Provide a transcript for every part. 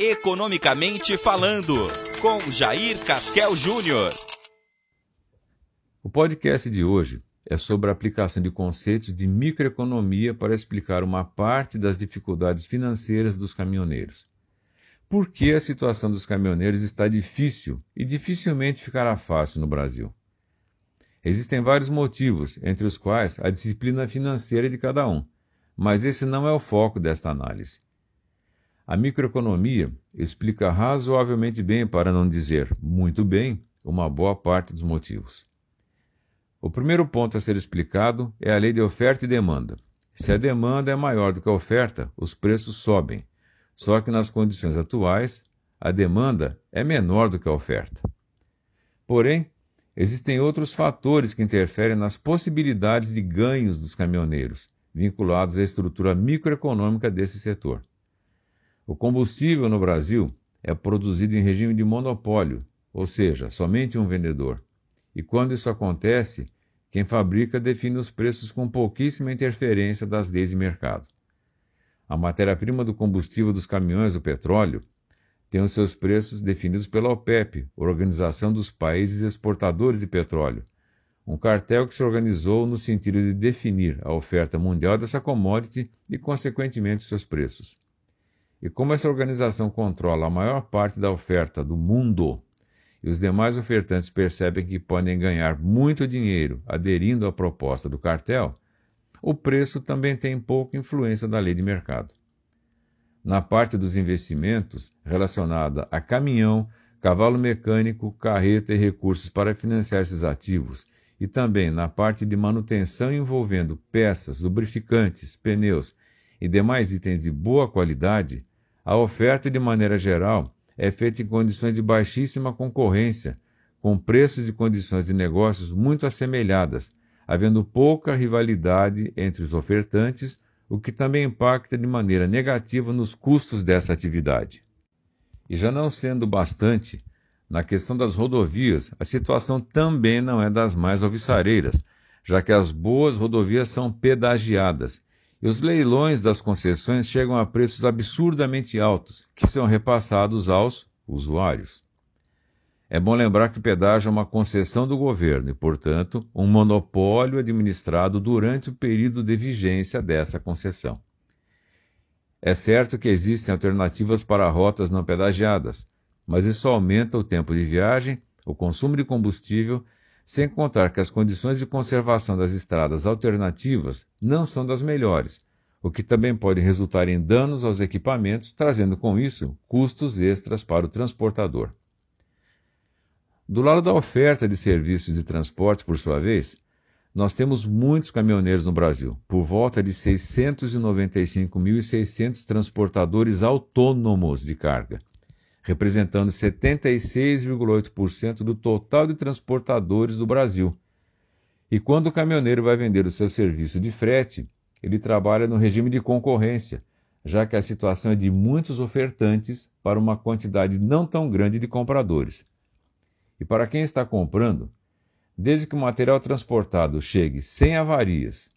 Economicamente Falando, com Jair Casquel Júnior. O podcast de hoje é sobre a aplicação de conceitos de microeconomia para explicar uma parte das dificuldades financeiras dos caminhoneiros. Por que a situação dos caminhoneiros está difícil e dificilmente ficará fácil no Brasil? Existem vários motivos, entre os quais a disciplina financeira de cada um mas esse não é o foco desta análise. A microeconomia explica razoavelmente bem, para não dizer muito bem, uma boa parte dos motivos. O primeiro ponto a ser explicado é a lei de oferta e demanda. Se a demanda é maior do que a oferta, os preços sobem. Só que nas condições atuais, a demanda é menor do que a oferta. Porém, existem outros fatores que interferem nas possibilidades de ganhos dos caminhoneiros vinculados à estrutura microeconômica desse setor. O combustível no Brasil é produzido em regime de monopólio, ou seja, somente um vendedor. E quando isso acontece, quem fabrica define os preços com pouquíssima interferência das leis de mercado. A matéria-prima do combustível dos caminhões, o petróleo, tem os seus preços definidos pela OPEP, Organização dos Países Exportadores de Petróleo, um cartel que se organizou no sentido de definir a oferta mundial dessa commodity e, consequentemente, seus preços. E como essa organização controla a maior parte da oferta do mundo, e os demais ofertantes percebem que podem ganhar muito dinheiro aderindo à proposta do cartel, o preço também tem pouca influência da lei de mercado. Na parte dos investimentos relacionada a caminhão, cavalo mecânico, carreta e recursos para financiar esses ativos, e também na parte de manutenção envolvendo peças, lubrificantes, pneus e demais itens de boa qualidade, a oferta de maneira geral é feita em condições de baixíssima concorrência, com preços e condições de negócios muito assemelhadas, havendo pouca rivalidade entre os ofertantes, o que também impacta de maneira negativa nos custos dessa atividade. E já não sendo bastante, na questão das rodovias, a situação também não é das mais alvissareiras, já que as boas rodovias são pedagiadas e os leilões das concessões chegam a preços absurdamente altos, que são repassados aos usuários. É bom lembrar que o pedágio é uma concessão do governo e, portanto, um monopólio administrado durante o período de vigência dessa concessão. É certo que existem alternativas para rotas não pedagiadas, mas isso aumenta o tempo de viagem, o consumo de combustível, sem contar que as condições de conservação das estradas alternativas não são das melhores, o que também pode resultar em danos aos equipamentos, trazendo com isso custos extras para o transportador. Do lado da oferta de serviços de transporte, por sua vez, nós temos muitos caminhoneiros no Brasil, por volta de 695.600 transportadores autônomos de carga, representando 76,8% do total de transportadores do Brasil. E quando o caminhoneiro vai vender o seu serviço de frete, ele trabalha no regime de concorrência, já que a situação é de muitos ofertantes para uma quantidade não tão grande de compradores. E para quem está comprando, desde que o material transportado chegue sem avarias,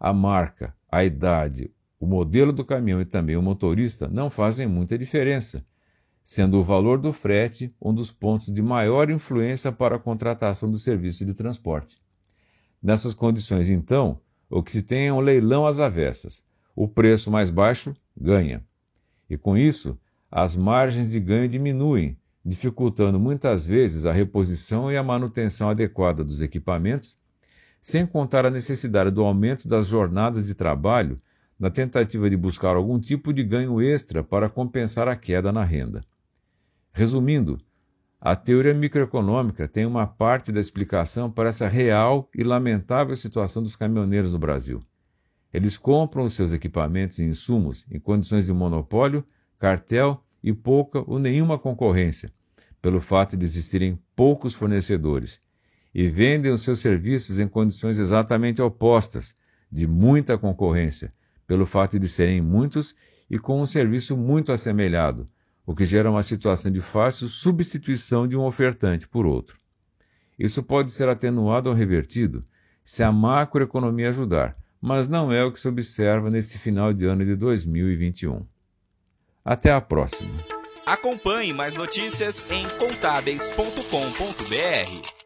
a marca, a idade, o modelo do caminhão e também o motorista não fazem muita diferença sendo o valor do frete um dos pontos de maior influência para a contratação do serviço de transporte. Nessas condições, então, o que se tem é um leilão às avessas. O preço mais baixo ganha. E com isso, as margens de ganho diminuem, dificultando muitas vezes a reposição e a manutenção adequada dos equipamentos, sem contar a necessidade do aumento das jornadas de trabalho na tentativa de buscar algum tipo de ganho extra para compensar a queda na renda. Resumindo, a teoria microeconômica tem uma parte da explicação para essa real e lamentável situação dos caminhoneiros no Brasil. Eles compram os seus equipamentos e insumos em condições de monopólio, cartel e pouca ou nenhuma concorrência, pelo fato de existirem poucos fornecedores, e vendem os seus serviços em condições exatamente opostas, de muita concorrência, pelo fato de serem muitos e com um serviço muito assemelhado, o que gera uma situação de fácil substituição de um ofertante por outro. Isso pode ser atenuado ou revertido se a macroeconomia ajudar, mas não é o que se observa nesse final de ano de 2021. Até a próxima! Acompanhe mais notícias em contábeis.com.br.